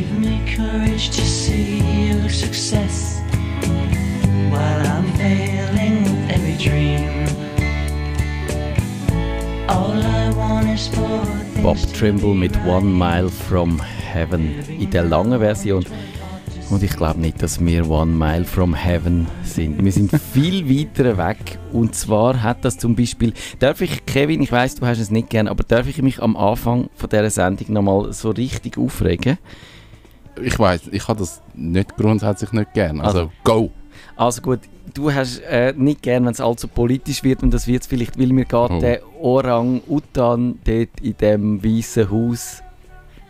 Give me courage to see your success while I'm failing with every dream. All I want is for Bob Trimble mit One Mile from Heaven in der langen Version. Und ich glaube nicht, dass wir One Mile from Heaven sind. Wir sind viel weiter weg. Und zwar hat das zum Beispiel, darf ich, Kevin, ich weiß, du hast es nicht gern, aber darf ich mich am Anfang von dieser Sendung nochmal so richtig aufregen? Ich weiß, ich habe das nicht grundsätzlich nicht gern. Also, Also. go! Also gut, du hast äh, nicht gern, wenn es allzu politisch wird und das wird es vielleicht, weil mir geht Oh. der Orang-Utan dort in dem weißen Haus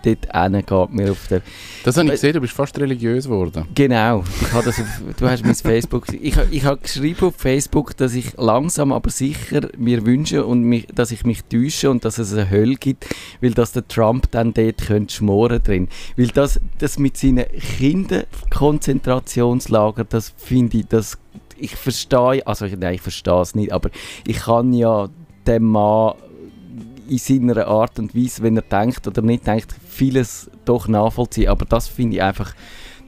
dort hin, geht mir auf der... Das habe ich gesehen, du bist fast religiös geworden. Genau, ich habe das auf, du hast mein Facebook... Ich, ich habe geschrieben auf Facebook, dass ich langsam aber sicher mir wünsche und mich, dass ich mich täusche und dass es eine Hölle gibt, weil dass der Trump dann dort könnte schmoren drin. Weil das, das mit seinen Kinderkonzentrationslager, das finde ich, das, ich verstehe, also nein, ich verstehe es nicht, aber ich kann ja dem Mann in seiner Art und Weise, wenn er denkt oder nicht denkt, vieles doch nachvollziehen. Aber das finde ich einfach,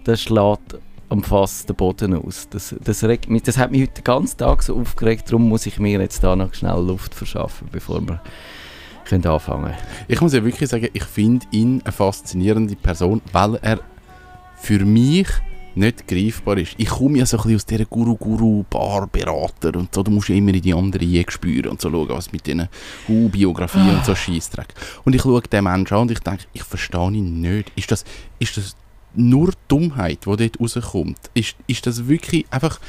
das schlägt am Fass den Boden aus. Das, das, regt mich, das hat mich heute den ganzen Tag so aufgeregt, darum muss ich mir jetzt da noch schnell Luft verschaffen, bevor wir können anfangen Ich muss ja wirklich sagen, ich finde ihn eine faszinierende Person, weil er für mich nicht greifbar ist. Ich komme ja so ein bisschen aus dieser Guru-Guru-Bar-Berater und so, du musst ja immer in die andere Ecke spüren und so schauen, was mit diesen Biografien und so Scheissdreck. Und ich schaue den Menschen an und ich denke, ich verstehe ihn nicht. Ist das, ist das nur Dummheit, die dort rauskommt? Ist, ist das wirklich einfach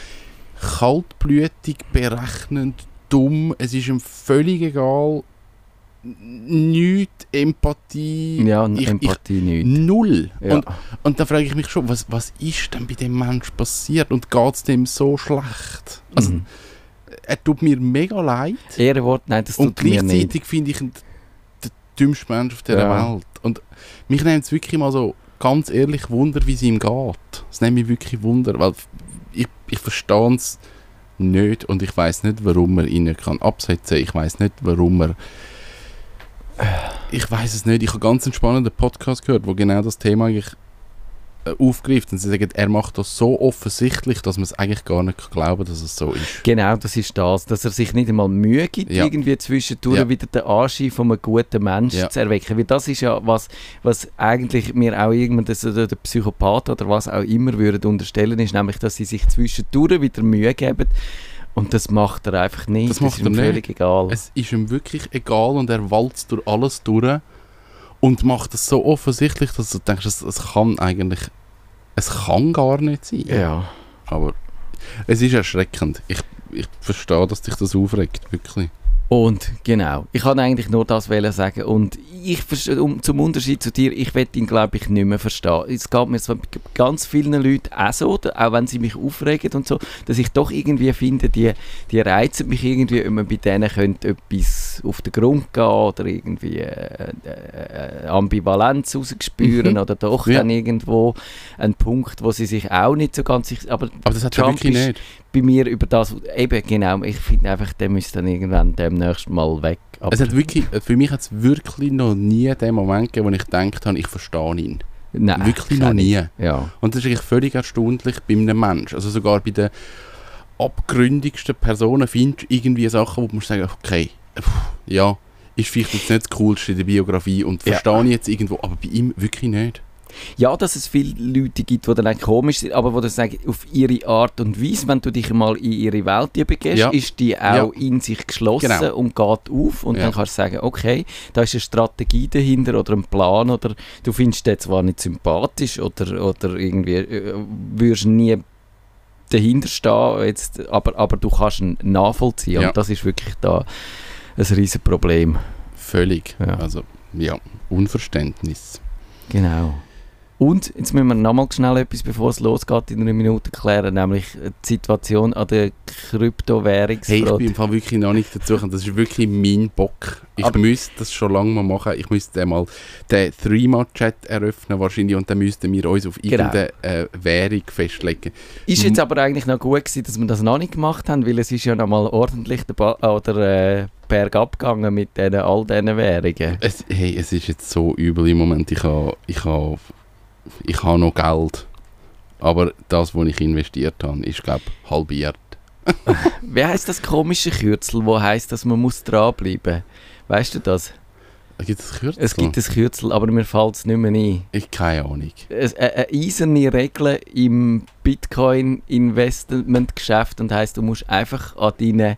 kaltblütig, berechnend, dumm? Es ist ihm völlig egal. Nichts Empathie. Ja, ich, Empathie ich, nicht. Null. Ja. Und, und da frage ich mich schon, was, was ist denn bei dem Mensch passiert und geht es dem so schlecht? Also, Mhm. er tut mir mega leid Ehrenwort, nein, das und tut mir nicht. gleichzeitig finde ich ihn der dümmste Mensch auf dieser Ja. Welt. Und mich nimmt es wirklich mal so ganz ehrlich Wunder, wie es ihm geht. Es nimmt mich wirklich Wunder, weil ich, ich verstehe es nicht und ich weiß nicht, warum er ihn nicht kann absetzen. Ich weiß nicht, warum er ich weiß es nicht. Ich habe ganz einen spannenden Podcast gehört, wo genau das Thema eigentlich äh, aufgreift. Und sie sagen, er macht das so offensichtlich, dass man es eigentlich gar nicht glauben kann, dass es so ist. Genau, das ist das, dass er sich nicht einmal Mühe gibt, Ja. irgendwie zwischendurch Ja. wieder den Anschein von einem guten Menschen Ja. zu erwecken. Weil das ist ja was, was eigentlich mir auch irgendwann das, oder der Psychopath oder was auch immer würden unterstellen, ist nämlich, dass sie sich zwischendurch wieder Mühe geben und das macht er einfach nicht. Das macht ist ihm er völlig egal. Es ist ihm wirklich egal und er walzt durch alles durch und macht es so offensichtlich, dass du denkst, es, es kann eigentlich, es kann gar nicht sein. ja. Aber es ist erschreckend. Ich, ich verstehe, dass dich das aufregt, wirklich. Und genau, ich kann eigentlich nur das sagen und ich um, zum Unterschied zu dir, ich werde ihn glaube ich nicht mehr verstehen. Es geht mir so ganz vielen Leuten auch so, auch wenn sie mich aufregen und so, dass ich doch irgendwie finde, die, die reizen mich irgendwie, wenn man bei denen könnte etwas auf den Grund gehen oder irgendwie äh, äh, Ambivalenz rausspüren Mhm. oder doch Ja. dann irgendwo ein Punkt, wo sie sich auch nicht so ganz sicher, aber Aber das hat Trump wirklich ist- nicht. Bei mir über das, eben genau, ich finde einfach, der müsste dann irgendwann demnächst mal weg. Aber Es hat wirklich, für mich hat es wirklich noch nie den Moment gegeben, wo ich gedacht habe, ich verstehe ihn. nein, wirklich ich noch nie. Ja. Und das ist eigentlich völlig erstaunlich bei einem Menschen. Also sogar bei den abgründigsten Personen findest du irgendwie Sachen, wo du sagen, okay, pff, ja, ist vielleicht jetzt nicht das Coolste in der Biografie und Ja. verstehe ich jetzt irgendwo, aber bei ihm wirklich nicht. Ja, dass es viele Leute gibt, die dann komisch sind, aber die das sagen, auf ihre Art und Weise, wenn du dich mal in ihre Welt begehst, Ja. ist die auch in sich geschlossen Genau. und geht auf und Ja. dann kannst du sagen, okay, da ist eine Strategie dahinter oder ein Plan oder du findest den zwar nicht sympathisch oder, oder irgendwie äh, würdest nie dahinter stehen, jetzt, aber, aber du kannst ihn nachvollziehen Ja. und das ist wirklich da ein riesen Problem. Völlig. Ja. Also, ja, Unverständnis. Genau. Und jetzt müssen wir nochmal schnell etwas, bevor es losgeht, in einer Minute klären, nämlich die Situation an der Hey, ich bin im Fall wirklich noch nicht dazu gekommen. Das ist wirklich mein Bock. Ich Aber- müsste das schon lange mal machen. Ich müsste mal den Threema-Chat eröffnen wahrscheinlich und dann müssten wir uns auf Genau. irgendeine äh, Währung festlegen. ist jetzt aber eigentlich noch gut gewesen, dass wir das noch nicht gemacht haben, weil es ist ja noch mal ordentlich der ba oder, äh, bergab gegangen mit denen, all diesen Währungen. Es, hey, es ist jetzt so übel im Moment. Ich habe ich ha ich habe noch Geld. Aber das, was ich investiert habe, ist, glaube ich, halbiert. Wie heißt das komische Kürzel, wo heißt, dass man muss dranbleiben? Weißt du das? Gibt es Kürzel? Es gibt ein Kürzel, aber mir fällt es nicht mehr ein. Ich keine Ahnung. Es- Eine, eine eiserne Regel im Bitcoin-Investmentgeschäft und heisst, du musst einfach an, deine,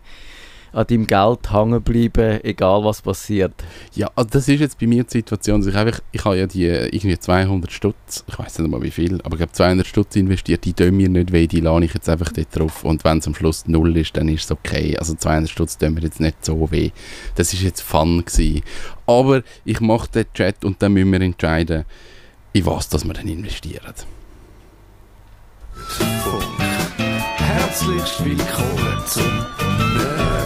an deinem Geld hängen bleiben, egal was passiert. Ja, also das ist jetzt bei mir die Situation, dass ich einfach, ich habe ja die äh, irgendwie 200 Stutz, ich weiß nicht mal wie viel, aber ich habe 200 Stutz investiert, die tun mir nicht weh, die lade ich jetzt einfach dort drauf und wenn es am Schluss null ist, dann ist es okay. Also 200 Stutz tun mir jetzt nicht so weh. Das ist jetzt Fun gewesen. Aber ich mache den Chat und dann müssen wir entscheiden, in was dass wir dann investieren. Herzlich willkommen zum Nerd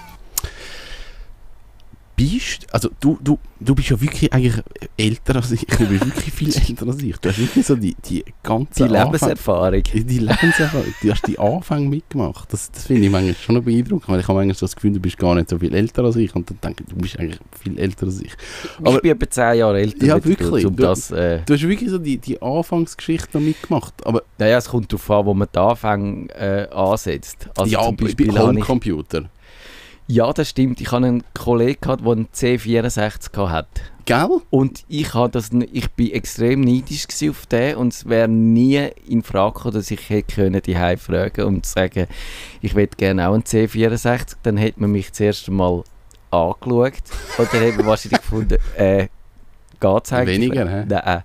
Bist, also du, du, du bist ja wirklich eigentlich älter als ich, du bist wirklich viel älter als ich. Du hast wirklich so die, die ganze Die Lebenserfahrung. Die Lebenserfahrung, du hast die Anfänge mitgemacht. Das, das finde ich manchmal schon noch beeindruckend, weil ich habe manchmal so das Gefühl, du bist gar nicht so viel älter als ich und dann denke ich, du bist eigentlich viel älter als ich. Aber- ich bin etwa 10 Jahre älter. Ja, du, wirklich. Um Du- das, äh, Du hast wirklich so die, die Anfangsgeschichte mitgemacht. Aber naja, es kommt darauf an, wo man die Anfänge äh, ansetzt. Also ja, zum bei Beispiel ich, Homecomputer. Ja, das stimmt. Ich hatte einen Kollegen, gehabt, der einen C64 hatte. Gell? Und ich, habe das, ich bin extrem neidisch auf den und es wäre nie in Frage gekommen, dass ich hätte können die fragen und sagen, ich hätte gerne auch einen C64. Dann hätte man mich zuerst einmal angeschaut und dann hätte man wahrscheinlich gefunden, äh, geht's eigentlich? Weniger, hä? Nein.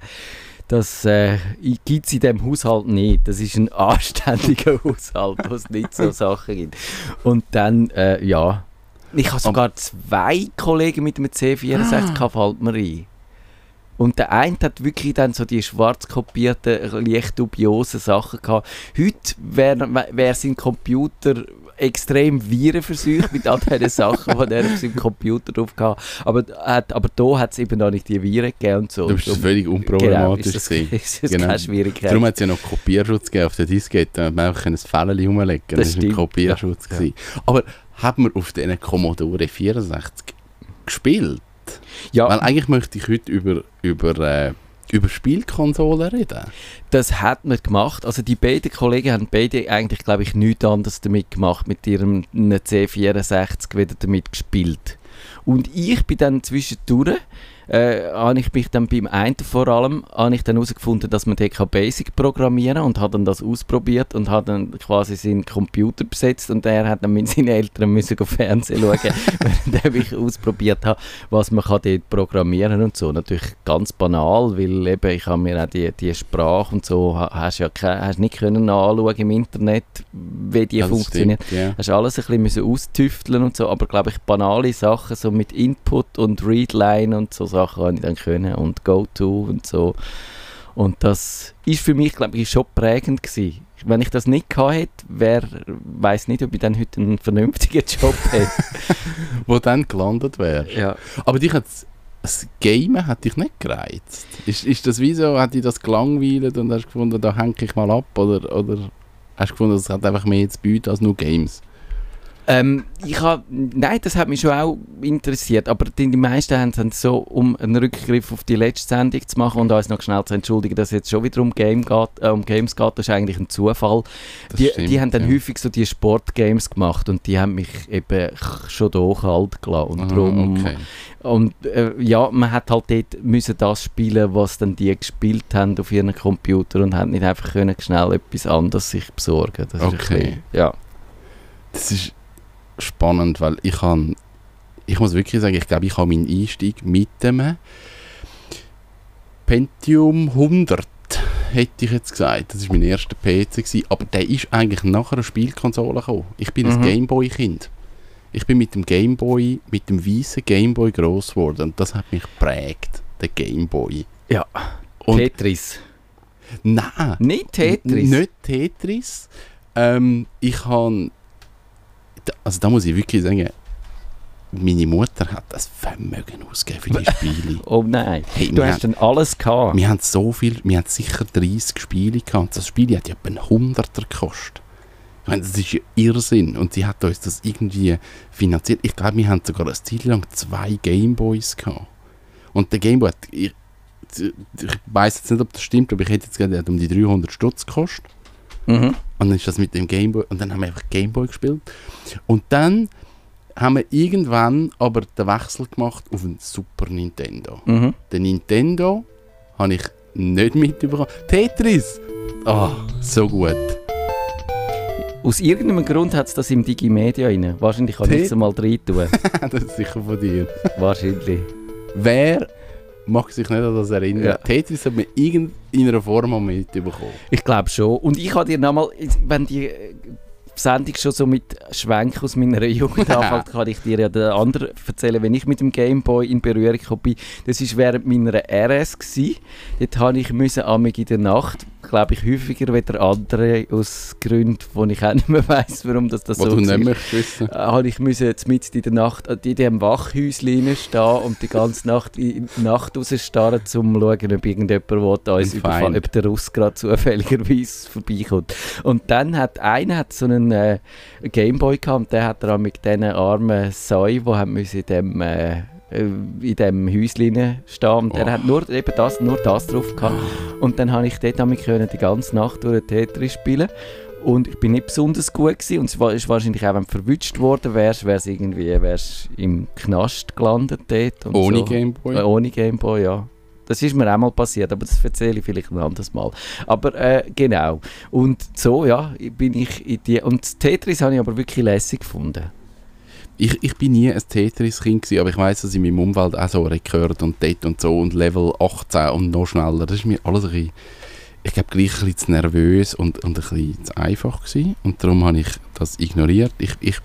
Das äh, gibt es in diesem Haushalt nicht. Das ist ein anständiger Haushalt, wo es nicht so Sachen gibt. Und dann, äh, ja. Ich habe sogar zwei Kollegen mit einem C64 gehabt, fällt mir ein. Und der eine hat wirklich dann so die schwarz kopierten, leicht dubiosen Sachen gehabt. Heute wäre wär sein Computer extrem virenverseucht mit all diesen Sachen, die er auf seinem Computer drauf hatte. Aber, hat, aber da hat es eben noch nicht die Viren gegeben und so. Du bist völlig Genau, unproblematisch ist das, ist das Genau. keine Schwierigkeit. Darum hat es ja noch Kopierschutz gegeben auf der Diskette, damit man einfach ein Fällchen rumlegen. Das war ein Kopierschutz. ja. Aber hat man auf diesen Commodore 64 gespielt? ja, Weil eigentlich möchte ich heute über, über, äh, über Spielkonsolen reden. das hat man gemacht. Also die beiden Kollegen haben beide eigentlich, glaube ich, nichts anderes damit gemacht, mit ihrem C64 wieder damit gespielt. Und ich bin dann zwischendurch, äh, habe ich mich dann beim einen vor allem, habe ich dann herausgefunden, dass man kann Basic programmieren und habe dann das ausprobiert und habe dann quasi seinen Computer besetzt und er hat dann mit seinen Eltern müssen auf Fernsehen schauen, während ich ausprobiert habe, was man kann dort programmieren und so. Natürlich ganz banal, weil eben ich habe mir auch die, die Sprache und so, ha- hast ja keine, hast nicht können anschauen im Internet, wie die das funktioniert. stimmt, ja. Hast alles ein bisschen müssen austüfteln und so, aber glaube ich banale Sachen, so mit Input und Readline und so Sachen habe ich dann können und Go-To und so. Und das ist für mich, glaube ich, schon prägend gewesen. Wenn ich das nicht gehabt hätte, wäre, weiß nicht, ob ich dann heute einen vernünftigen Job hätte. Wo dann gelandet wärst. ja. Aber dich hat das Gamen hat dich nicht gereizt. Ist, ist das wie so, hat dich das gelangweilt und hast gefunden, da hänge ich mal ab? Oder, oder hast du gefunden, es hat einfach mehr zu bieten als nur Games? Ähm, ich hab, nein, das hat mich schon auch interessiert, aber die, die meisten haben dann so, um einen Rückgriff auf die letzte Sendung zu machen und uns noch schnell zu entschuldigen, dass es jetzt schon wieder um, Game geht, äh, um Games geht, das ist eigentlich ein Zufall. Die, stimmt, die haben dann ja. häufig so die Sportgames gemacht und die haben mich eben schon da kalt gelassen. Und, Aha, darum, okay. und äh, ja, man hat halt dort müssen das spielen, was dann die gespielt haben auf ihren Computer und hat nicht einfach können schnell etwas anderes sich besorgen. Das Okay. bisschen, ja. Das ist spannend, weil ich kann, ich muss wirklich sagen, ich glaube, ich habe meinen Einstieg mit dem Pentium 100, hätte ich jetzt gesagt. Das war mein erster PC, gewesen, aber der ist eigentlich nach einer Spielkonsole gekommen. Ich bin ein Mhm. Gameboy-Kind. Ich bin mit dem Gameboy, mit dem weißen Gameboy gross geworden und das hat mich geprägt, der Gameboy. Ja. Und- Tetris. Nein, Nicht Tetris. Nicht Tetris. Ähm, ich habe. Also da muss ich wirklich sagen, meine Mutter hat das Vermögen ausgegeben für die Spiele. Oh nein. Hey, Du hast dann alles gehabt. wir haben so viel, wir haben sicher 30 Spiele gehabt. Das Spiel hat ja etwa einen Hunderter gekostet. Ich meine, das ist ja Irrsinn. Und sie hat uns das irgendwie finanziert. Ich glaube, wir haben sogar eine Zeit lang zwei Gameboys gehabt. Und der Gameboy hat, ich, ich weiß jetzt nicht, ob das stimmt, aber ich hätte jetzt hat um die 300 Stutz gekostet. Mhm. Und dann ist das mit dem Gameboy und dann haben wir einfach Gameboy gespielt. Und dann haben wir irgendwann aber den Wechsel gemacht auf einen Super Nintendo. Mhm. Den Nintendo habe ich nicht mitbekommen. Tetris! Ah, so gut. Aus irgendeinem Grund hat es das im Digimedia rein. Wahrscheinlich kann ich es mal rein tun. das ist sicher von dir. Wahrscheinlich. Wer mag sich nicht an das erinnern? Ja. Tetris hat man in irgendeiner Form mal mitbekommen. Ich glaube schon. Und ich habe dir nochmal, wenn die äh, Sendung schon so mit Schwenk aus meiner Jugend anfängt, kann ich dir ja den anderen erzählen, wenn ich mit dem Gameboy in Berührung bin. Das war während meiner RS. Gewesen. Dort habe ich müssen in der Nacht, glaube ich, häufiger wie der andere, aus Gründen, wo ich auch nicht mehr weiss, warum das, das Was so du war. nicht möchtest wissen. äh, habe ich müssen jetzt mit in der Nacht äh, in diesem Wachhäuschen stehen und die ganze Nacht in die Nacht rausstarren, um zu schauen, ob irgendjemand will, uns Ein überfallen ob der Russ gerade zufälligerweise vorbeikommt. Und dann hat einer hat so einen äh, Gameboy gehabt und der hat auch mit diesen armen Säu, die haben in dem äh, in dem Häuschen und Oh. er hat nur, eben das, nur das drauf gehabt. Und dann habe ich dort damit können die ganze Nacht durch Tetris spielen und ich bin nicht besonders gut gewesen. und es war ist wahrscheinlich auch, wenn du verwünscht worden wärst, wärst irgendwie wärst im Knast gelandet dort. Und Ohne so. Gameboy. Äh, ohne Gameboy, ja. Das ist mir auch mal passiert, aber das erzähle ich vielleicht ein anderes Mal. Aber äh, genau. Und so, ja, bin ich in die... Und Tetris habe ich aber wirklich lässig gefunden. Ich, ich bin nie ein Tetris-Kind, aber ich weiß, dass in meinem Umfeld auch so gehört und dort und so und Level 18 und noch schneller. Das ist mir alles ein bisschen, ich glaube, gleich ein bisschen zu nervös und, und ein bisschen zu einfach gewesen. Und darum habe ich das ignoriert. Ich, ich,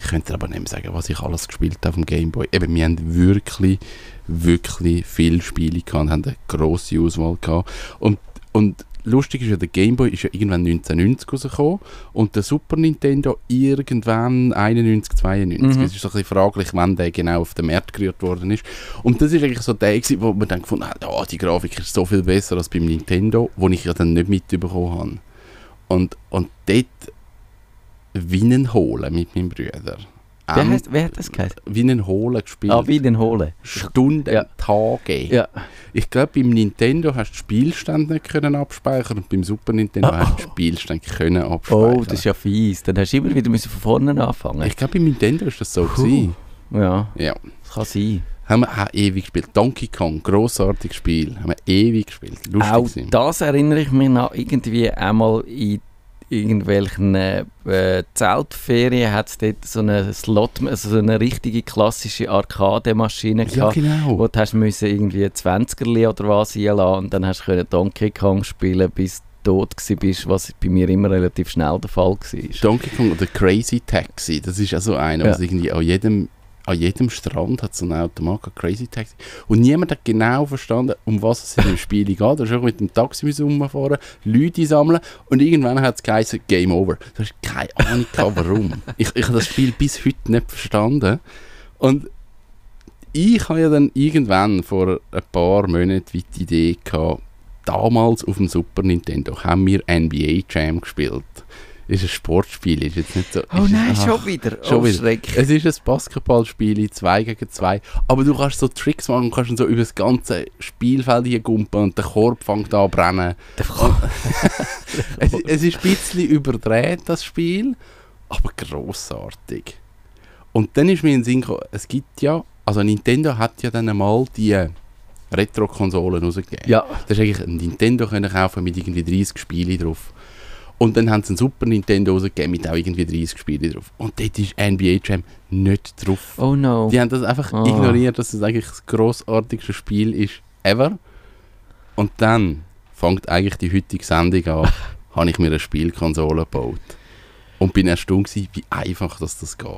ich könnte aber nicht mehr sagen, was ich alles gespielt habe auf dem Gameboy. Eben, wir haben wirklich, wirklich viele Spiele gehabt und haben eine grosse Auswahl gehabt. Und, und lustig ist ja, der Gameboy ist ja irgendwann 1990 rausgekommen und der Super Nintendo irgendwann 91, 92. Mhm. Es ist so ein bisschen fraglich, wann der genau auf den Markt gerührt worden ist. Und das ist eigentlich so der, gewesen, wo man dann gefunden hat, oh, die Grafik ist so viel besser als beim Nintendo, wo ich ja dann nicht mitbekommen habe. Und, und dort Winnen holen mit meinem Bruder. Wer, Ähm, heißt, wer hat das geheißen? Winnen holen gespielt. Ah, wie den holen. Stunden, Ja. Tage. Ja. Ich glaube, beim Nintendo hast du Spielstände nicht können abspeichern und beim Super Nintendo Ah. hast du Spielstände können abspeichern. Oh, das ist ja fies. Dann hast du immer wieder müssen von vorne anfangen. ich glaube, beim Nintendo ist das so Puh. gewesen. Ja, Ja. das kann sein. Haben wir auch ewig gespielt. Donkey Kong, grossartiges Spiel. Haben wir ewig gespielt. Lustig Auch gewesen. das erinnere ich mich noch irgendwie einmal in irgendwelchen äh, Zeltferien hat es dort so eine Slot, also so eine richtige klassische Arcade-Maschine Ja, gehabt, genau. wo du hast müssen irgendwie 20er oder was einladen und dann hast du können Donkey Kong spielen, bis du tot bist, was bei mir immer relativ schnell der Fall war. Donkey Kong oder Crazy Taxi, das ist also einer, Ja. was irgendwie an jedem, an jedem Strand hat so einen Automat Crazy Taxi. Und niemand hat genau verstanden, um was es in dem Spiel geht. Du hast auch mit dem Taxi rumfahren, Leute sammeln und irgendwann hat es geheißen, Game Over. Du hast keine Ahnung warum. ich, ich habe das Spiel bis heute nicht verstanden. Und ich habe ja dann irgendwann vor ein paar Monaten die Idee gehabt, damals auf dem Super Nintendo haben wir NBA Jam gespielt. Ist ein Sportspiel, ist jetzt nicht so... Oh nein, ach, schon wieder. schon oh, wieder. Schreck. Es ist ein Basketballspiel, 2 gegen 2. Aber du kannst so Tricks machen, kannst dann so über das ganze Spielfeld hier gumpen und der Korb fängt an zu brennen. Es, es ist ein bisschen überdreht, das Spiel, aber grossartig. Und dann ist mir in den Sinn gekommen, es gibt ja, also Nintendo hat ja dann einmal die Retro-Konsolen rausgegeben. Ja, Das ist eigentlich ein Nintendo können kaufen mit irgendwie 30 Spielen drauf. Und dann haben sie einen Super Nintendo rausgegeben mit auch irgendwie 30 Spielen drauf. Und dort ist NBA Jam nicht drauf. oh no. Die haben das einfach Ah. ignoriert, dass es eigentlich das grossartigste Spiel ist ever. Und dann fängt eigentlich die heutige Sendung an, habe ich mir eine Spielkonsole gebaut. Und bin erstaunt gewesen, wie einfach das, das geht.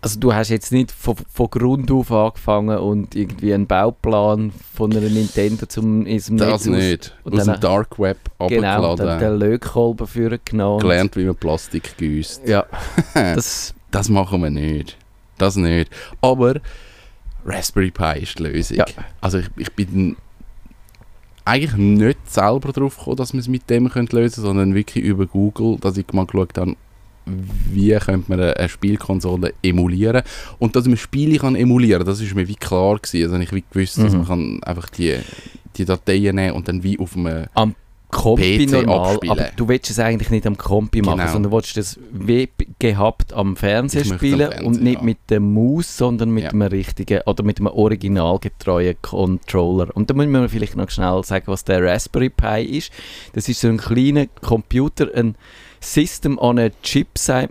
Also du hast jetzt nicht von, von Grund auf angefangen und irgendwie einen Bauplan von einer Nintendo zum in diesem Das Netz aus- nicht. Aus dann- dem Dark Web Genau, abgeladen. den Lötkolben für genommen. gelernt, wie man Plastik gießt. Ja, das... Das machen wir nicht. Das nicht. Aber Raspberry Pi ist die Lösung. Ja. Also ich, ich bin eigentlich nicht selber drauf gekommen, dass man es mit dem könnte lösen sondern wirklich über Google, dass ich mal geschaut habe, wie könnte man eine- Spielkonsole emulieren. Und dass man Spiele kann emulieren das ist mir wie klar gewesen. Also ich wie gewusst, dass Mhm. man kann einfach die, die Dateien nehmen und dann wie auf einem Kompi PC normal, abspielen. aber du willst es eigentlich nicht am Kompi machen, Genau. sondern willst das wie gehabt am Fernseher spielen am Fernseher, und nicht ja. mit der Maus, sondern mit Ja. einem richtigen oder mit einem originalgetreuen Controller. Und da müssen wir vielleicht noch schnell sagen, was der Raspberry Pi ist. Das ist so ein kleiner Computer, ein System on a Chip, äh,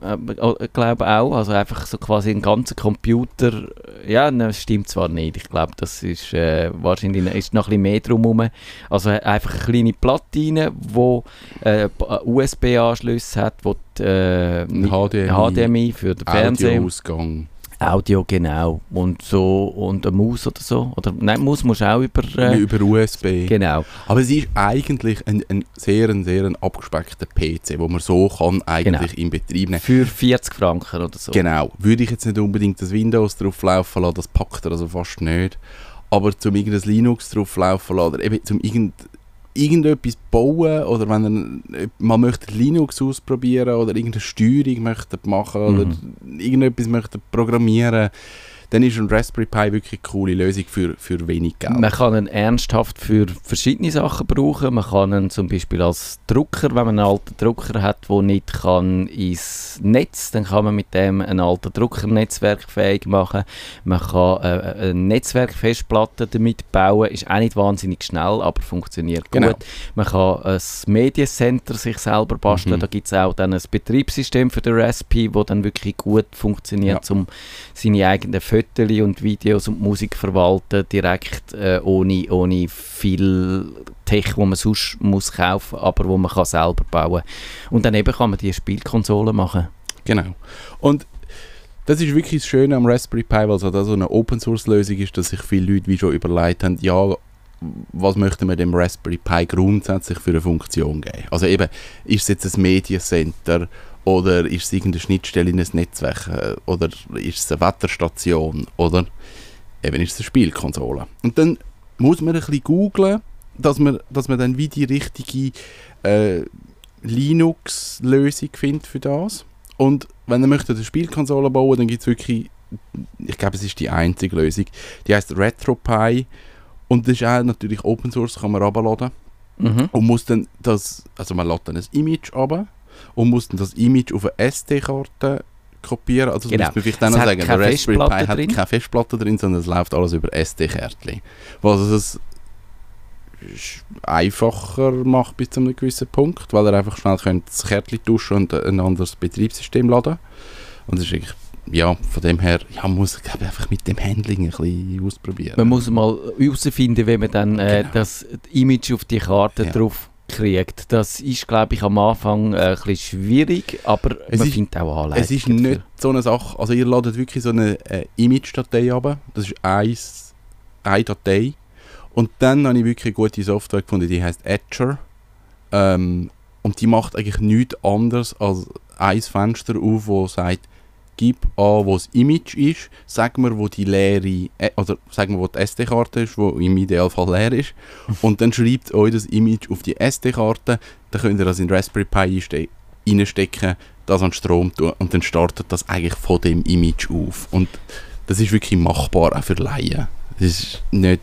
glaube auch, also einfach so quasi ein ganzer Computer. Ja, ne, das stimmt zwar nicht. Ich glaube, das ist äh, wahrscheinlich ist noch ein bisschen mehr drumherum. Also äh, einfach eine kleine Platine, wo äh, USB-Anschluss hat, wo die, äh, Ein HDMI, HDMI für den Fernseher, Audioausgang. Audio genau und so und eine Maus oder so oder nein, Maus musst du auch über äh, über USB. genau. Aber es ist eigentlich ein, ein sehr, ein sehr ein abgespeckter PC, wo man so kann eigentlich in Betrieb nehmen. Für 40 Franken oder so. Genau. Würde ich jetzt nicht unbedingt das Windows drauf laufen lassen, das packt er also fast nicht. Aber zum irgendein Linux drauf laufen lassen, oder eben zum irgend, irgendetwas bauen, oder wenn mal möchte Linux ausprobieren oder irgendeine Steuerung möchte machen oder Mhm. irgendetwas möchte programmieren, dann ist ein Raspberry Pi wirklich eine coole Lösung für, für wenig Geld. Man kann ihn ernsthaft für verschiedene Sachen brauchen. Man kann ihn zum Beispiel als Drucker, wenn man einen alten Drucker hat, der nicht kann ins Netz, dann kann man mit dem einen alten Drucker netzwerkfähig machen. Man kann äh, eine Netzwerkfestplatte damit bauen, ist auch nicht wahnsinnig schnell, aber funktioniert Genau. gut. Man kann ein Mediencenter sich selber basteln. Mhm. Da gibt es auch dann ein Betriebssystem für den Raspi, wo dann wirklich gut funktioniert, um seine eigenen Fotos und Videos und Musik verwalten, direkt äh, ohne, ohne viel Tech, wo man sonst muss kaufen, aber wo man kann selber bauen. Und dann kann man die Spielkonsole machen. Genau. Und das ist wirklich das Schöne am Raspberry Pi, weil es halt so eine Open-Source-Lösung ist, dass sich viele Leute wie schon überlegt haben, ja, was möchten wir dem Raspberry Pi grundsätzlich für eine Funktion geben? Also eben, ist es jetzt ein Mediencenter oder ist es irgendeine Schnittstelle in ein Netzwerk äh, oder ist es eine Wetterstation oder eben ist es eine Spielkonsole. Und dann muss man ein bisschen googlen, dass man, dass man dann wie die richtige äh, Linux-Lösung findet für das. Und wenn ihr möchtet eine Spielkonsole bauen, dann gibt es wirklich, ich glaube, es ist die einzige Lösung. Die heißt RetroPie und das ist auch natürlich Open Source, kann man runterladen Mhm. und muss dann das, also man lädt dann ein Image runter und muss dann das Image auf eine SD-Karte kopieren. Also das Genau. muss man vielleicht dann Es noch sagen, der keine Raspberry Pi Festplatte hat drin. keine Festplatte drin, sondern es läuft alles über SD-Kärtchen. Was es einfacher macht bis zu einem gewissen Punkt, weil er einfach schnell könnt das Kärtchen tauschen und ein anderes Betriebssystem laden. Und das ist eigentlich, ja, von dem her, ja, man muss ich, einfach mit dem Handling ein bisschen ausprobieren. Man muss mal herausfinden, wie man dann äh, Genau. das Image auf die Karte Ja. drauf kriegt. Das ist, glaube ich, am Anfang äh, ein bisschen schwierig, aber Es man ist- findet auch Anleitungen. Es ist nicht so eine Sache, also ihr ladet wirklich so eine äh, Image-Datei runter, das ist eins, eine Datei und dann habe ich wirklich eine gute Software gefunden, die heißt Etcher ähm, und die macht eigentlich nichts anderes als ein Fenster auf, wo sagt, gib an, wo das Image ist, sag mir, wo die leere, äh, oder sag mir, wo die SD-Karte ist, wo im Idealfall leer ist und dann schreibt euch das Image auf die SD-Karte, dann könnt ihr das in Raspberry Pi einste- reinstecken das an Strom tun und dann startet das eigentlich von dem Image auf. Und das ist wirklich machbar, auch für Laien. Das ist nicht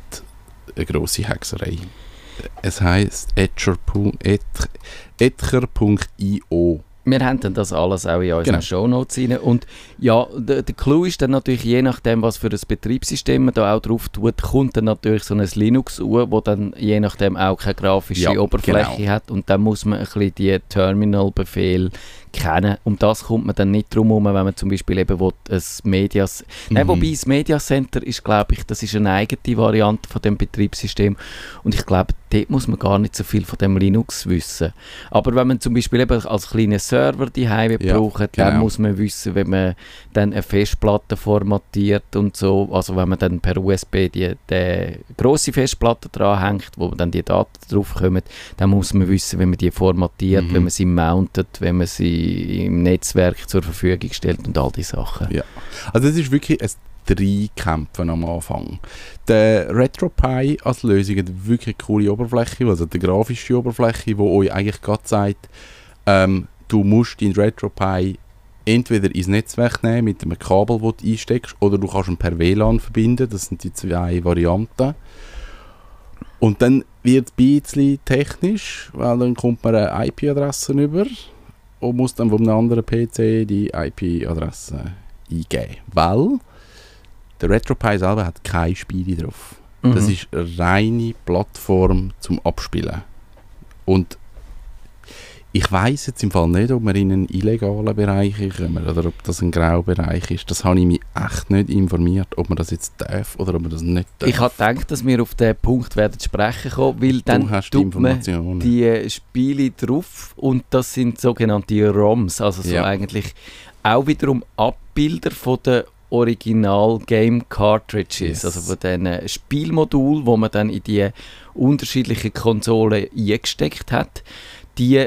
eine grosse Hexerei. Es heisst etcher.io. Wir haben dann das alles auch in unseren Genau. Shownotes rein. Und ja, der, der Clou ist dann natürlich, je nachdem, was für ein Betriebssystem man da auch drauf tut, kommt dann natürlich so ein Linux uhr, wo dann je nachdem auch keine grafische Ja, Oberfläche genau. hat. Und dann muss man ein bisschen die Terminal-Befehl kennen. Um das kommt man dann nicht drum herum, wenn man zum Beispiel eben will, ein Medias... Nein, Mhm. wobei das Media Center ist, glaube ich, das ist eine eigene Variante von dem Betriebssystem. Und ich glaube, dort muss man gar nicht so viel von dem Linux wissen. Aber wenn man zum Beispiel eben als kleinen Server die Heime Ja, braucht, dann genau. muss man wissen, wenn man dann eine Festplatte formatiert und so, also wenn man dann per USB die, die grosse Festplatte dranhängt, wo dann die Daten drauf kommen, dann muss man wissen, wenn man die formatiert, Mhm. wenn man sie mountet, wenn man sie im Netzwerk zur Verfügung stellt und all die Sachen. Ja. Also es ist wirklich, es, reinkämpfen am Anfang. Der RetroPie als Lösung hat wirklich coole Oberfläche, also die grafische Oberfläche, die euch eigentlich gerade sagt, ähm, du musst deinen RetroPie entweder ins Netzwerk nehmen mit einem Kabel, das du einsteckst, oder du kannst ihn per WLAN verbinden. Das sind die zwei Varianten. Und dann wird es ein bisschen technisch, weil dann kommt man eine IP-Adresse über und muss dann von einem anderen PC die IP-Adresse eingeben. Weil der RetroPie selber hat keine Spiele drauf. Das Mhm. ist eine reine Plattform zum Abspielen. Und ich weiß jetzt im Fall nicht, ob wir in einen illegalen Bereich kommen oder ob das ein Graubereich ist. Das habe ich mich echt nicht informiert, ob man das jetzt darf oder ob man das nicht darf. Ich habe gedacht, dass wir auf den Punkt werden sprechen kommen, weil du dann hast die man die äh, Spiele drauf und das sind sogenannte ROMs, also so Ja. eigentlich auch wiederum Abbilder von den Original Game Cartridges, Yes. also von diesen Spielmodulen, wo man dann in die unterschiedlichen Konsolen eingesteckt hat. Die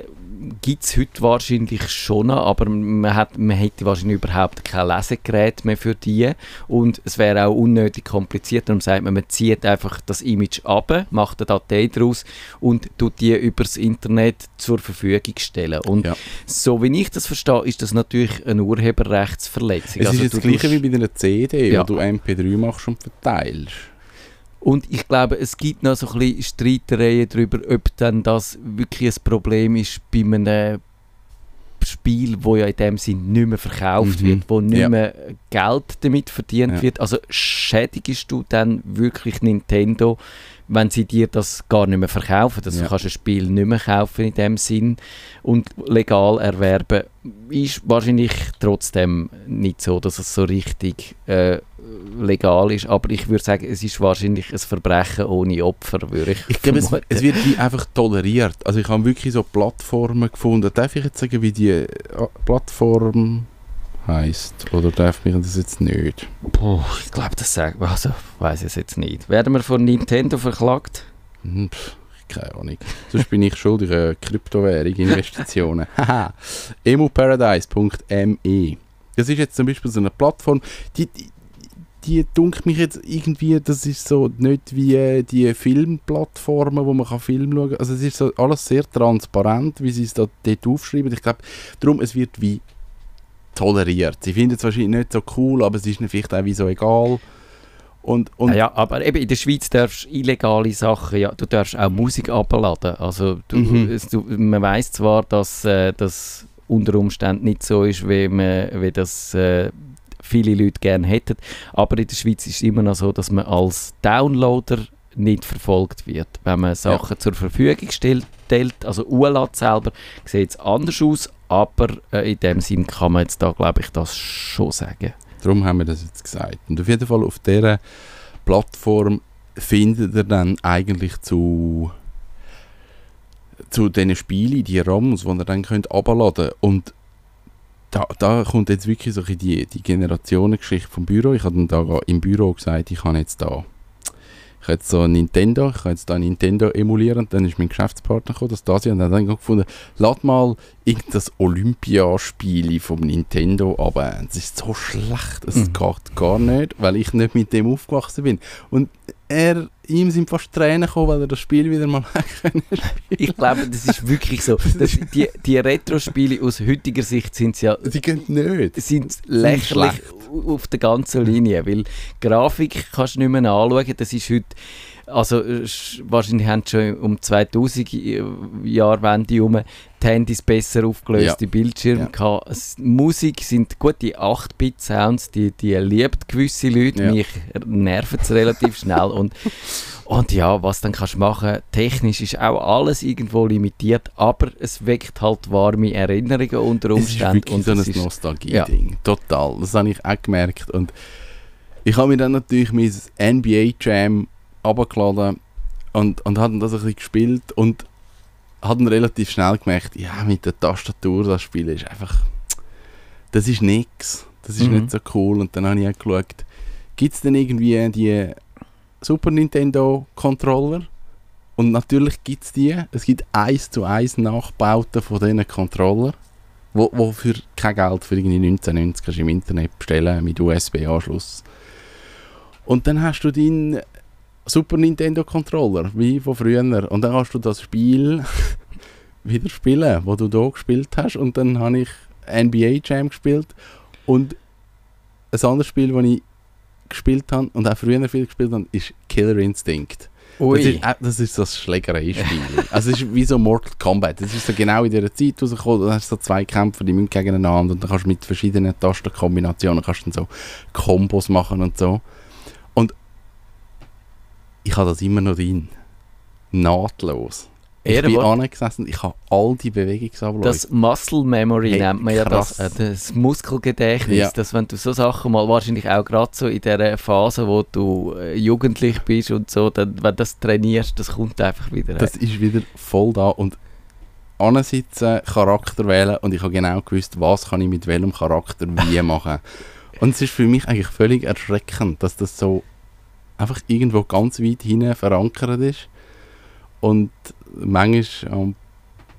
gibt es heute wahrscheinlich schon, noch, aber man, hat, man hätte wahrscheinlich überhaupt kein Lesegerät mehr für die und es wäre auch unnötig kompliziert. Darum sagt man, man zieht einfach das Image ab, macht eine Datei daraus und tut die übers Internet zur Verfügung stellen. Und Ja. so wie ich das verstehe, ist das natürlich eine Urheberrechtsverletzung. Es Also ist du das gleiche wie bei einer CD, Ja. wo du MP3 machst und verteilst. Und ich glaube, es gibt noch so ein bisschen Streitereien darüber, ob dann das wirklich ein Problem ist bei einem Spiel, wo ja in dem Sinn nicht mehr verkauft Mhm. wird, wo nicht Ja. mehr Geld damit verdient Ja. wird. Also schädigst du dann wirklich Nintendo, wenn sie dir das gar nicht mehr verkaufen. Also Ja. du kannst ein Spiel nicht mehr kaufen in dem Sinn und legal erwerben ist wahrscheinlich trotzdem nicht so, dass es so richtig äh, legal ist. Aber ich würde sagen, es ist wahrscheinlich ein Verbrechen ohne Opfer, würde ich, Ich glaube, es, es wird wie einfach toleriert. Also ich habe wirklich so Plattformen gefunden. Darf ich jetzt sagen, wie die äh, Plattform heißt Oder darf mich das jetzt nicht? Puh, ich glaube, das sagt also, weiß ich es jetzt nicht. Werden wir von Nintendo verklagt? Hm, pff, keine Ahnung. Sonst bin ich schuldig an Kryptowährung, Investitionen. Haha. emuparadise.me Das ist jetzt zum Beispiel so eine Plattform, die, die, die dunkelt mich jetzt irgendwie, das ist so nicht wie äh, die Filmplattformen, wo man kann Film schauen kann. Also es ist so alles sehr transparent, wie sie es da dort aufschreiben. Ich glaube, darum, es wird wie toleriert. Sie finden es wahrscheinlich nicht so cool, aber es ist ihnen vielleicht auch wie so egal. Und, und Ah ja, aber eben in der Schweiz darfst du illegale Sachen, ja, du darfst auch Musik abladen. Also du, Mhm. es, du, man weiß zwar, dass äh, das unter Umständen nicht so ist, wie, man, wie das äh, viele Leute gerne hätten, aber in der Schweiz ist es immer noch so, dass man als Downloader nicht verfolgt wird. Wenn man Sachen zur Verfügung stellt, also ULAD selber, sieht es anders aus, aber äh, in dem Sinn kann man jetzt da, glaube ich, das schon sagen. Darum haben wir das jetzt gesagt. Und auf jeden Fall auf dieser Plattform findet ihr dann eigentlich zu, zu diesen Spielen, die ROMs, die ihr dann könnt abladen Und da, da kommt jetzt wirklich so die, die Generationengeschichte vom Büro. Ich habe dann da im Büro gesagt, ich habe jetzt da ich habe jetzt so ein Nintendo, ich habe jetzt da Nintendo emulieren. Und dann ist mein Geschäftspartner gekommen, das da und dann gefunden, lad mal irgendein Olympiaspiel vom Nintendo aber Es ist so schlecht, es Mhm. geht gar nicht, weil ich nicht mit dem aufgewachsen bin. Und er, ihm sind fast Tränen gekommen, weil er das Spiel wieder mal können Ich glaube, das ist wirklich so. Das, die, die Retro-Spiele aus heutiger Sicht sind ja Sie gehen nicht. sind lächerlich auf der ganzen Linie, weil Grafik kannst du nicht mehr anschauen. Das ist heute, also äh, sch- wahrscheinlich haben schon um 2000 Jahrwende herum die Handys besser aufgelöste Ja. Bildschirme Ja. gehabt. Es, Musik sind gut die 8-Bit-Sounds, die, die liebt gewisse Leute, Ja. mich nerven es relativ schnell und und ja, was dann kannst du machen, technisch ist auch alles irgendwo limitiert, aber es weckt halt warme Erinnerungen unter Es ist Umständen. und so ein es Nostalgie-Ding. Total. Das habe ich auch gemerkt. Und ich habe mir dann natürlich mein NBA Jam abgeladen und, und habe das ein bisschen gespielt und habe relativ schnell gemerkt, ja, mit der Tastatur das Spielen ist einfach, das ist nix. Das ist Mhm. nicht so cool. Und dann habe ich auch geschaut, gibt es denn irgendwie die Super Nintendo Controller? Und natürlich gibt es die. Es gibt eins zu eins Nachbauten von diesen Controller, wo, wo für kein Geld für irgendwie 1990 kannst du im Internet bestellen mit USB-Anschluss. Und dann hast du deinen Super Nintendo Controller, wie von früher. Und dann kannst du das Spiel wieder spielen, wo du da gespielt hast. Und dann habe ich NBA Jam gespielt. Und ein anderes Spiel, das ich gespielt habe und auch früher viel gespielt habe, ist Killer Instinct. Das ist, äh, das ist so ein Schlägerei-Spiel. also es ist wie so Mortal Kombat. Das ist so genau in dieser Zeit rausgekommen. Da hast du so zwei Kämpfer, die müssen gegeneinander und dann kannst du mit verschiedenen Tastenkombinationen kannst dann so Kombos machen und so. Und ich habe das immer noch drin. Nahtlos. Ich bin angesessen, ich habe all die Bewegungsabläufe. Das Muscle Memory Hey, nennt man ja krass. das, äh, das Muskelgedächtnis, Ja. dass wenn du so Sachen mal wahrscheinlich auch gerade so in der Phase, wo du äh, jugendlich bist und so, dann, wenn du das trainierst, das kommt einfach wieder. Das ist wieder voll da und ansitzen, Charakter wählen und ich habe genau gewusst, was kann ich mit welchem Charakter wie machen. Und es ist für mich eigentlich völlig erschreckend, dass das so einfach irgendwo ganz weit hinten verankert ist und manchmal am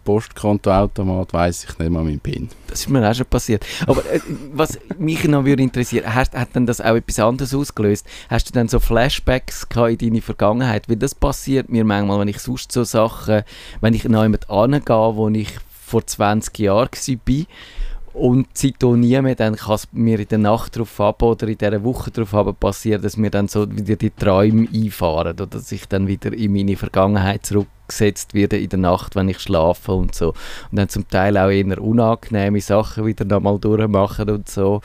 Postkontoautomat weiß ich nicht mal meinen PIN. Das ist mir auch schon passiert. Aber äh, was mich noch würde interessieren, hast, hat denn das auch etwas anderes ausgelöst? Hast du dann so Flashbacks gehabt in deine Vergangenheit? Weil das passiert mir manchmal, wenn ich sonst so Sachen, wenn ich noch jemand angehe, wo ich vor 20 Jahren war und seitdem nie mehr, dann kann es mir in der Nacht drauf ab oder in dieser Woche drauf ab passieren, dass mir dann so wieder die Träume einfahren oder dass ich dann wieder in meine Vergangenheit zurückgesetzt werde in der Nacht, wenn ich schlafe und so und dann zum Teil auch eher unangenehme Sachen wieder nochmal durchmachen und so.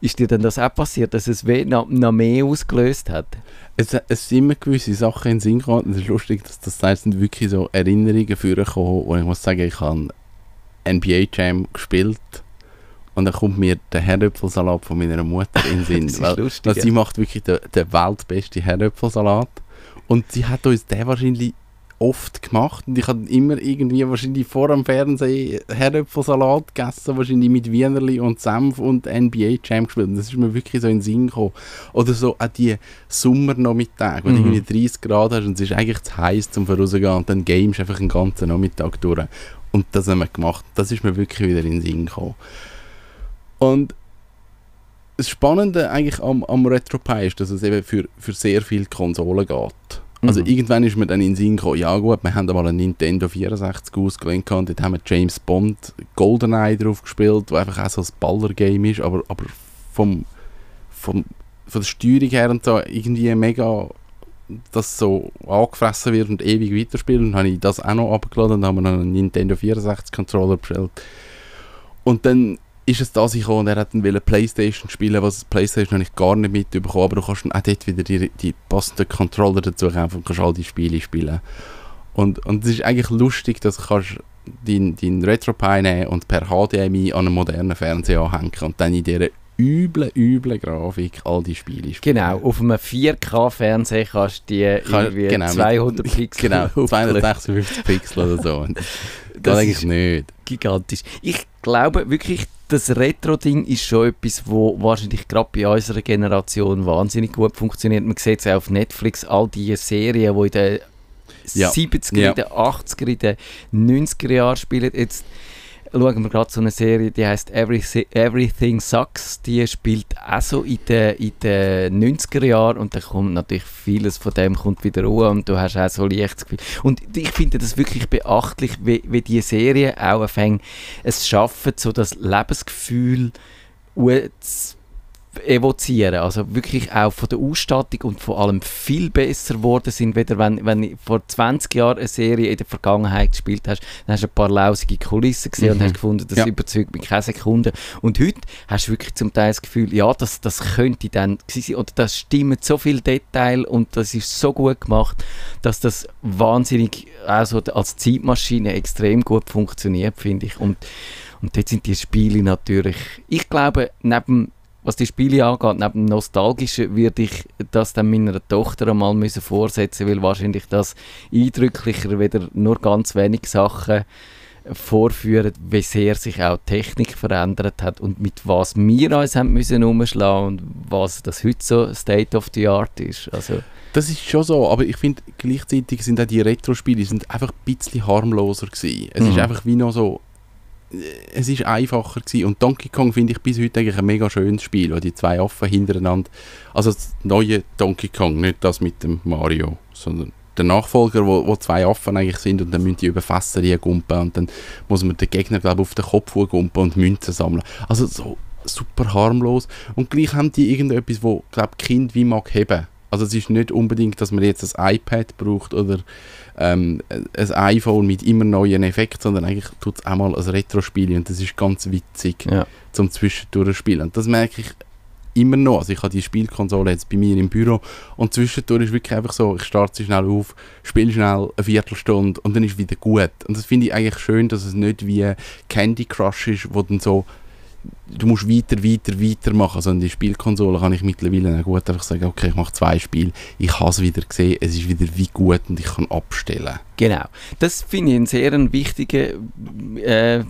Ist dir denn das auch passiert, dass es noch, mehr ausgelöst hat? Es, es sind immer gewisse Sachen in Sinn gekommen. Es ist lustig, dass das heißt, sind wirklich so Erinnerungen vorgekommen. Und ich muss sagen, ich habe NBA Jam gespielt. Und dann kommt mir der Herdöpfelsalat von meiner Mutter in den Sinn. Das ist weil, lustig, weil ja. sie macht wirklich den, den weltbesten Herdöpfelsalat. Und sie hat uns den wahrscheinlich oft gemacht. Und ich habe immer irgendwie wahrscheinlich vor dem Fernsehen Herdöpfelsalat gegessen, wahrscheinlich mit Wienerli und Senf und NBA Jam gespielt. Und das ist mir wirklich so in den Sinn gekommen. Oder so auch die Sommernachmittage, wo Mhm. du irgendwie 30 Grad hast und es ist eigentlich zu heiß zum Vorauszugehen und dann gamest einfach den ganzen Nachmittag durch. Und das haben wir gemacht. Das ist mir wirklich wieder in den Sinn gekommen. Und das Spannende eigentlich am, am RetroPie ist, dass es eben für, für sehr viele Konsolen geht. Also Mhm. irgendwann ist mir dann in den Sinn gekommen, ja gut, wir haben mal einen Nintendo 64 ausgelehnt und dort haben wir James Bond GoldenEye drauf gespielt, wo einfach auch so ein Baller-Game ist, aber, aber vom, vom, von der Steuerung her und so irgendwie mega das so angefressen wird und ewig weiterspielt. Und dann habe ich das auch noch abgeladen und dann haben wir noch einen Nintendo 64 Controller bestellt. Und dann ist es da gekommen und er hat dann Playstation spielen, was Playstation habe ich gar nicht mitbekommen, aber du kannst auch dort wieder die, die passenden Controller dazu kaufen und kannst all die Spiele spielen. Und, und es ist eigentlich lustig, dass du kannst deinen dein RetroPie nehmen und per HDMI an einen modernen Fernseher anhängen und dann in dieser üblen, üblen Grafik all die Spiele spielen. Genau, auf einem 4K-Fernseher kannst du die Kann- irgendwie genau, mit- 200 Pixel Genau, auflösen. 256 Pixel oder so. Das, eigentlich ist- nicht. gigantisch. Ich glaube wirklich, das Retro-Ding ist schon etwas, wo wahrscheinlich gerade bei unserer Generation wahnsinnig gut funktioniert. Man sieht es auch auf Netflix, all die Serien, die in den Ja. 70er, Ja. in den 80er, in den 90er Jahren spielen. Jetzt schauen wir gerade so eine Serie, die heißt Everything, Everything Sucks. Die spielt auch so in den, in den 90er Jahren und da kommt natürlich vieles von dem kommt wieder ruhe und du hast auch so leicht das Gefühl. Und ich finde das wirklich beachtlich, wie, wie die Serie auch anfängt, es schaffen, so das Lebensgefühl zu evozieren. Also wirklich auch von der Ausstattung und vor allem viel besser geworden sind, weder wenn, wenn vor 20 Jahren eine Serie in der Vergangenheit gespielt hast, dann hast du ein paar lausige Kulissen gesehen und Mhm. hast gefunden, das Ja. überzeugt mich keine Sekunde. Und heute hast du wirklich zum Teil das Gefühl, ja, das, das könnte dann sein, oder das stimmt so viel Detail und das ist so gut gemacht, dass das wahnsinnig also als Zeitmaschine extrem gut funktioniert, finde ich. Und, und dort sind die Spiele natürlich, ich glaube, neben was die Spiele angeht, neben dem Nostalgischen, würde ich das dann meiner Tochter einmal müssen vorsetzen, weil wahrscheinlich das eindrücklicher wieder nur ganz wenig Sachen vorführen, wie sehr sich auch die Technik verändert hat und mit was wir uns haben müssen umschlagen und was das heute so State of the Art ist. Also, Das ist schon so, aber ich finde, gleichzeitig sind auch die Retro-Spiele sind einfach ein bisschen harmloser gewesen. Es ist Mhm. einfach wie noch so es ist einfacher gewesen. Und Donkey Kong finde ich bis heute eigentlich ein mega schönes Spiel, weil die zwei Affen hintereinander, also das neue Donkey Kong, nicht das mit dem Mario, sondern der Nachfolger, wo, wo zwei Affen eigentlich sind und dann müssen die über Fässer gumpen und dann muss man den Gegner glaube auf den Kopf gumpen und Münzen sammeln. Also so super harmlos und gleich haben die irgendetwas, wo glaube Kind wie mag haben. Also es ist nicht unbedingt, dass man jetzt ein iPad braucht oder ähm, ein iPhone mit immer neuen Effekten, sondern eigentlich tut es auch mal ein Retro-Spiel und das ist ganz witzig Ja. zum Zwischendurch spielen. Und das merke ich immer noch. Also ich habe die Spielkonsole jetzt bei mir im Büro und zwischendurch ist wirklich einfach so, ich starte sie schnell auf, spiele schnell eine Viertelstunde und dann ist wieder gut. Und das finde ich eigentlich schön, dass es nicht wie Candy Crush ist, wo dann so du musst weiter, weiter, weiter machen. Also in die Spielkonsole kann ich mittlerweile gut einfach sagen, okay, ich mache zwei Spiele, ich habe es wieder gesehen, es ist wieder wie gut und ich kann abstellen. Genau. Das finde ich einen sehr wichtigen äh,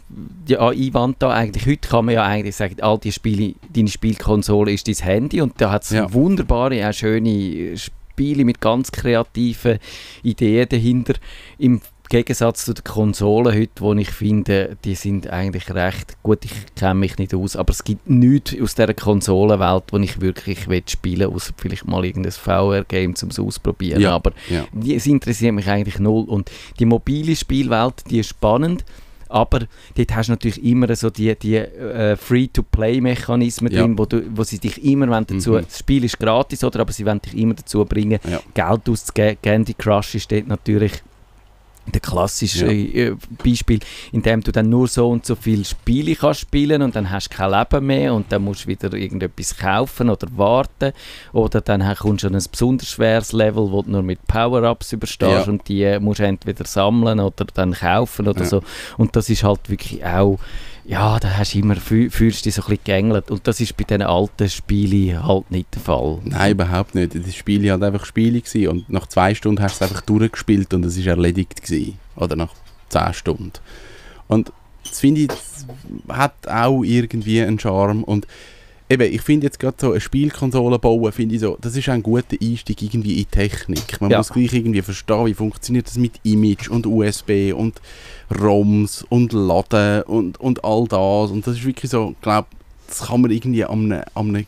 ja, Einwand da. Eigentlich, heute kann man ja eigentlich sagen, all die Spiele, deine Spielkonsole ist dein Handy und da hat es Ja. wunderbare, auch schöne Spiele mit ganz kreativen Ideen dahinter. Im Gegensatz zu den Konsolen heute, wo ich finde, die sind eigentlich recht gut. Ich kenne mich nicht aus, aber es gibt nichts aus dieser Konsolenwelt, wo ich wirklich will spielen will, außer vielleicht mal irgendein VR-Game zum Ausprobieren. Ja. Aber Ja. es interessiert mich eigentlich null. Und die mobile Spielwelt, die ist spannend, aber dort hast du natürlich immer so die, die äh, Free-to-Play-Mechanismen Ja. drin, wo, du, wo sie dich immer wollen dazu, Mhm. das Spiel ist gratis, oder, aber sie wollen dich immer dazu bringen. Geld auszugeben. Candy Crush ist dort natürlich der klassische äh, Beispiel, in dem du dann nur so und so viele Spiele kannst spielen und dann hast du kein Leben mehr und dann musst du wieder irgendetwas kaufen oder warten oder dann kommst du an ein besonders schweres Level, wo du nur mit Power-Ups überstehst Ja. und die musst du entweder sammeln oder dann kaufen oder Ja. so und das ist halt wirklich auch ja, da hast du immer, fü- fühlst dich so ein bisschen gegängelt und das ist bei diesen alten Spielen halt nicht der Fall. Nein, überhaupt nicht. Das Spiel hat einfach Spiele gewesen und nach zwei Stunden hast du es einfach durchgespielt und es ist erledigt gewesen. Oder nach zehn Stunden. Und das finde ich, das hat auch irgendwie einen Charme und eben, ich finde jetzt gerade so eine Spielkonsole bauen, finde ich so, das ist ein guter Einstieg irgendwie in Technik. Man Ja. muss gleich irgendwie verstehen, wie funktioniert das mit Image und USB und ROMs und Laden und, und all das und das ist wirklich so, ich glaube, das kann man irgendwie an einem, an einem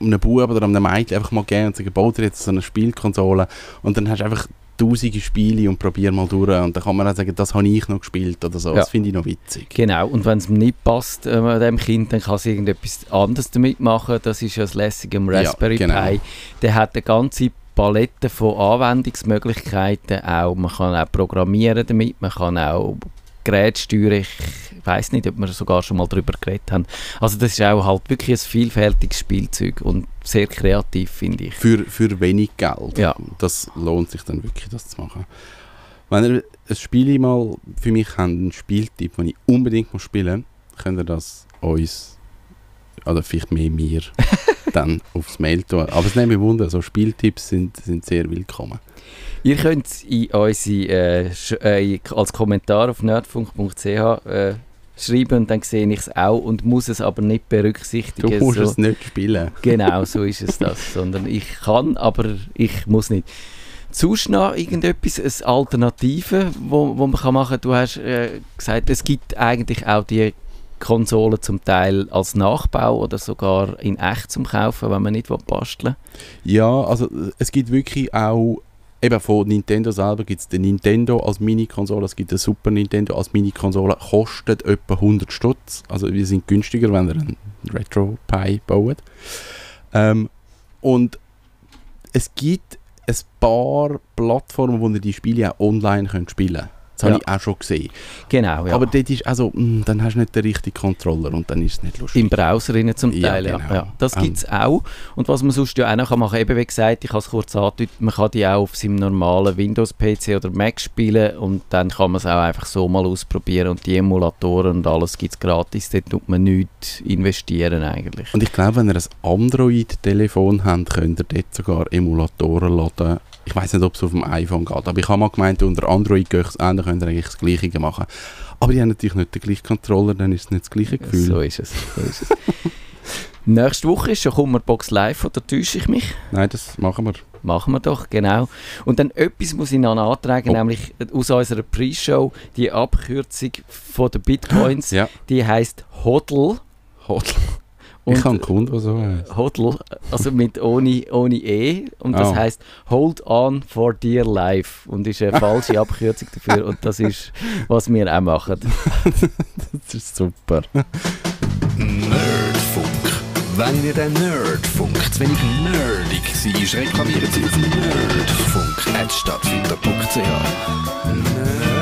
einem Bub oder einem Mädchen einfach mal und sagen, bau dir jetzt so eine Spielkonsole und dann hast du einfach tausende Spiele und probier mal durch und dann kann man auch sagen, das habe ich noch gespielt oder so. Ja. Das finde ich noch witzig. Genau, und wenn es ihm nicht passt, äh, dem Kind, dann kann es irgendetwas anderes damit machen. Das ist ja das Lässige am Ja, Raspberry genau. Pi. Der hat eine ganze Palette von Anwendungsmöglichkeiten auch. Man kann auch programmieren damit, man kann auch Geräte steuern. Ich weiß nicht, ob wir sogar schon mal darüber geredet haben. Also das ist auch halt wirklich ein vielfältiges Spielzeug und sehr kreativ, finde ich. Für, für wenig Geld. Ja. Das lohnt sich dann wirklich, das zu machen. Wenn ihr ein Spiel mal für mich habt, einen Spieltipp, den ich unbedingt muss spielen muss, könnt ihr das uns, oder vielleicht mehr mir, dann aufs Mail tun. Aber es nimmt mich wunder, so Spieltipps sind, sind sehr willkommen. Ihr könnt in unsere, äh, äh, als Kommentar auf nerdfunk.ch äh, schreiben und dann sehe ich es auch und muss es aber nicht Du berücksichtigen. musst so. es nicht spielen. Genau, so ist es das. Sondern ich kann, aber ich muss nicht. Sonst noch irgendetwas, eine Alternative, wo, wo man kann machen kann? Du hast äh, gesagt, es gibt eigentlich auch die Konsolen zum Teil als Nachbau oder sogar in echt zum Kaufen, wenn man nicht will basteln Ja, also es gibt wirklich auch, eben von Nintendo selber gibt es den Nintendo als Mini-Konsole, es gibt den Super Nintendo als Mini-Konsole, kostet etwa 100 Stutz. Also wir sind günstiger, wenn ihr einen Retro-Pi baut. Ähm, und es gibt ein paar Plattformen, wo ihr die Spiele auch online könnt spielen könnt. Das habe Ja. ich auch schon gesehen. Genau, ja. Aber dort ist also, mh, dann hast du nicht den richtigen Controller und dann ist es nicht lustig. Im Browser zum Teil, ja. genau. ja. Das Ähm. gibt es auch. Und was man sonst ja auch noch machen kann, eben wie gesagt, ich habe es kurz angedeutet, man kann die auch auf seinem normalen Windows-PC oder Mac spielen und dann kann man es auch einfach so mal ausprobieren und die Emulatoren und alles gibt es gratis, dort tut man nichts investieren eigentlich. Und ich glaube, wenn ihr ein Android-Telefon habt, könnt ihr dort sogar Emulatoren laden. Ich weiß nicht, ob es auf dem iPhone geht, aber ich habe mal gemeint, unter Android geht es könnt ihr eigentlich das Gleiche machen. Aber die haben natürlich nicht den gleichen Controller, dann ist es nicht das gleiche Gefühl. So ist es. So ist es. Nächste Woche ist schon Kummerbox live, oder täusche ich mich? Nein, das machen wir. Machen wir doch, genau. Und dann etwas muss ich noch antragen, Oh. nämlich aus unserer Pre-Show, die Abkürzung von den Bitcoins, Ja. die heißt HODL. Hodl. Und ich habe einen Kunden, der so heißt. Hodl, also mit ohne, ohne E. Und das ah. oh. heißt Hold on for dear life. Und ist eine falsche Abkürzung dafür. Und das ist, was wir auch machen. das ist super. Nerdfunk. Wenn ihr den Nerdfunk zu wenig nerdig seid, reklamiert sie auf nerdfunk.net stattfinder.ch. Nerd.